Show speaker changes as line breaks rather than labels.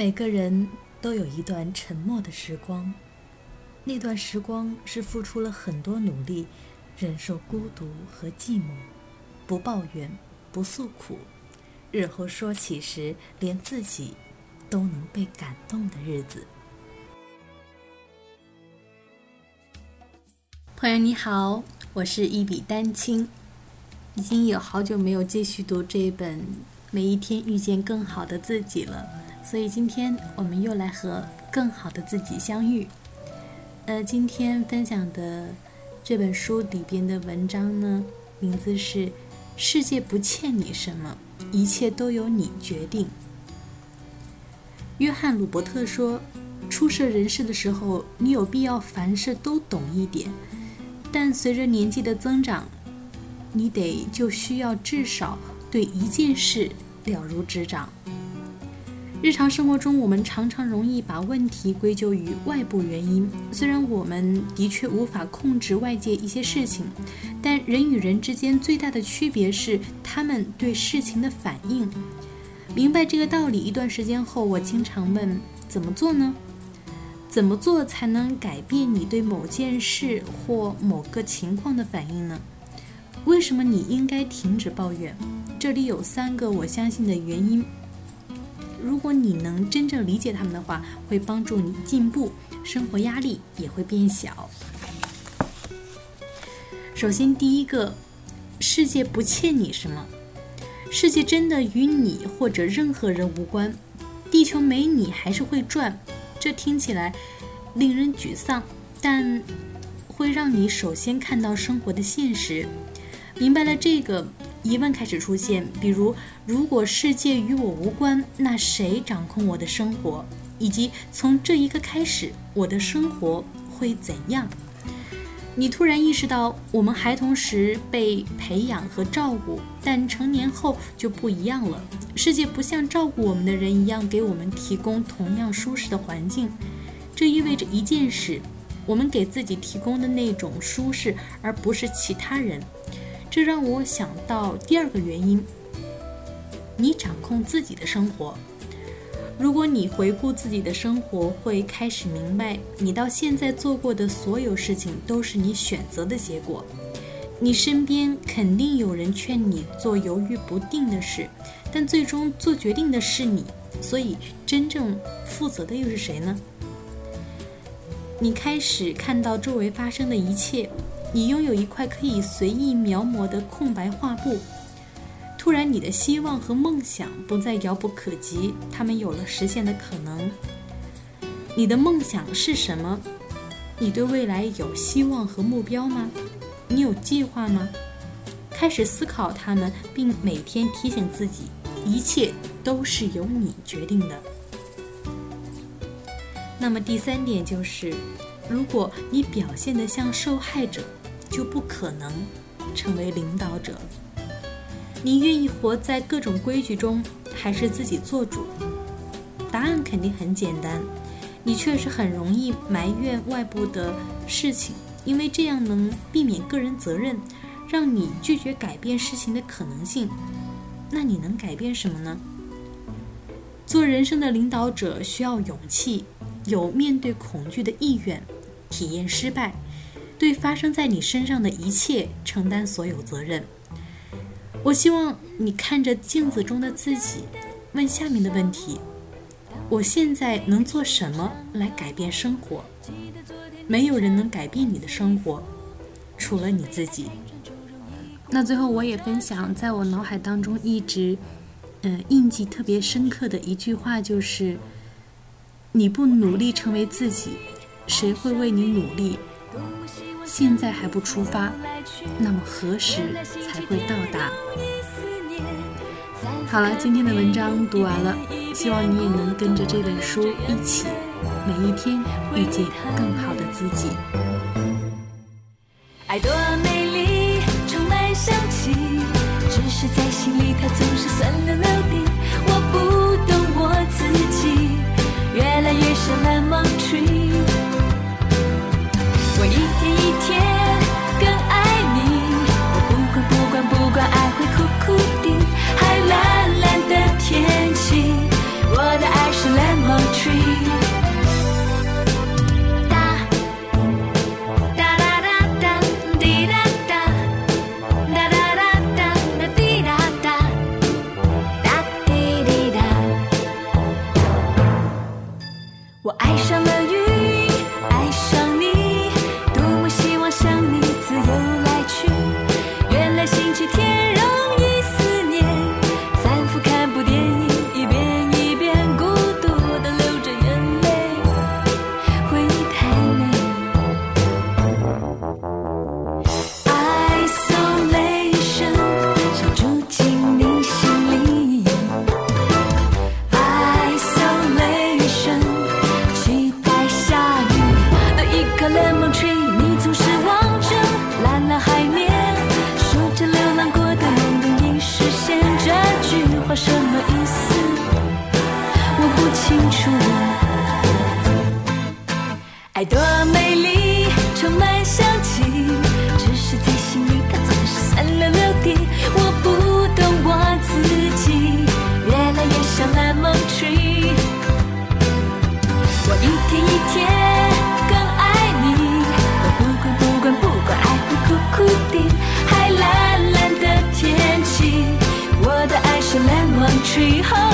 每个人都有一段沉默的时光，那段时光是付出了很多努力，忍受孤独和寂寞，不抱怨，不诉苦，日后说起时，连自己都能被感动的日子。朋友你好，我是一笔丹青，已经有好久没有继续读这一本《每一天遇见更好的自己》了。所以今天我们又来和更好的自己相遇。呃，今天分享的这本书里边的文章呢，名字是《世界不欠你什么，一切都由你决定》。约翰·鲁伯特说：“初涉人世的时候，你有必要凡事都懂一点，但随着年纪的增长，你得就需要至少对一件事了如指掌。”日常生活中，我们常常容易把问题归咎于外部原因。虽然我们的确无法控制外界一些事情，但人与人之间最大的区别是他们对事情的反应。明白这个道理一段时间后，我经常问：怎么做呢？怎么做才能改变你对某件事或某个情况的反应呢？为什么你应该停止抱怨？这里有三个我相信的原因。如果你能真正理解他们的话，会帮助你进步，生活压力也会变小。首先，第一个，世界不欠你什么，世界真的与你或者任何人无关，地球没你还是会转。这听起来令人沮丧，但会让你首先看到生活的现实。明白了这个。疑问开始出现，比如，如果世界与我无关，那谁掌控我的生活？以及从这一刻开始，我的生活会怎样？你突然意识到，我们孩童时被培养和照顾，但成年后就不一样了。世界不像照顾我们的人一样给我们提供同样舒适的环境。这意味着一件事：我们给自己提供的那种舒适，而不是其他人。这让我想到第二个原因：你掌控自己的生活。如果你回顾自己的生活，会开始明白，你到现在做过的所有事情都是你选择的结果。你身边肯定有人劝你做犹豫不定的事，但最终做决定的是你。所以，真正负责的又是谁呢？你开始看到周围发生的一切。你拥有一块可以随意描摹的空白画布。突然，你的希望和梦想不再遥不可及，他们有了实现的可能。你的梦想是什么？你对未来有希望和目标吗？你有计划吗？开始思考它们，并每天提醒自己，一切都是由你决定的。那么第三点就是，如果你表现得像受害者。就不可能成为领导者。你愿意活在各种规矩中，还是自己做主？答案肯定很简单。你确实很容易埋怨外部的事情，因为这样能避免个人责任，让你拒绝改变事情的可能性。那你能改变什么呢？做人生的领导者需要勇气，有面对恐惧的意愿，体验失败。对发生在你身上的一切承担所有责任。我希望你看着镜子中的自己，问下面的问题：我现在能做什么来改变生活？没有人能改变你的生活，除了你自己。那最后，我也分享在我脑海当中一直，嗯，印记特别深刻的一句话，就是：你不努力成为自己，谁会为你努力？现在还不出发，那么何时才会到达？好了，今天的文章读完了，希望你也能跟着这本书一起，每一天遇见更好的自己。
爱多美丽，充满香气，只是在心里它总是酸溜溜的。我爱上了去以后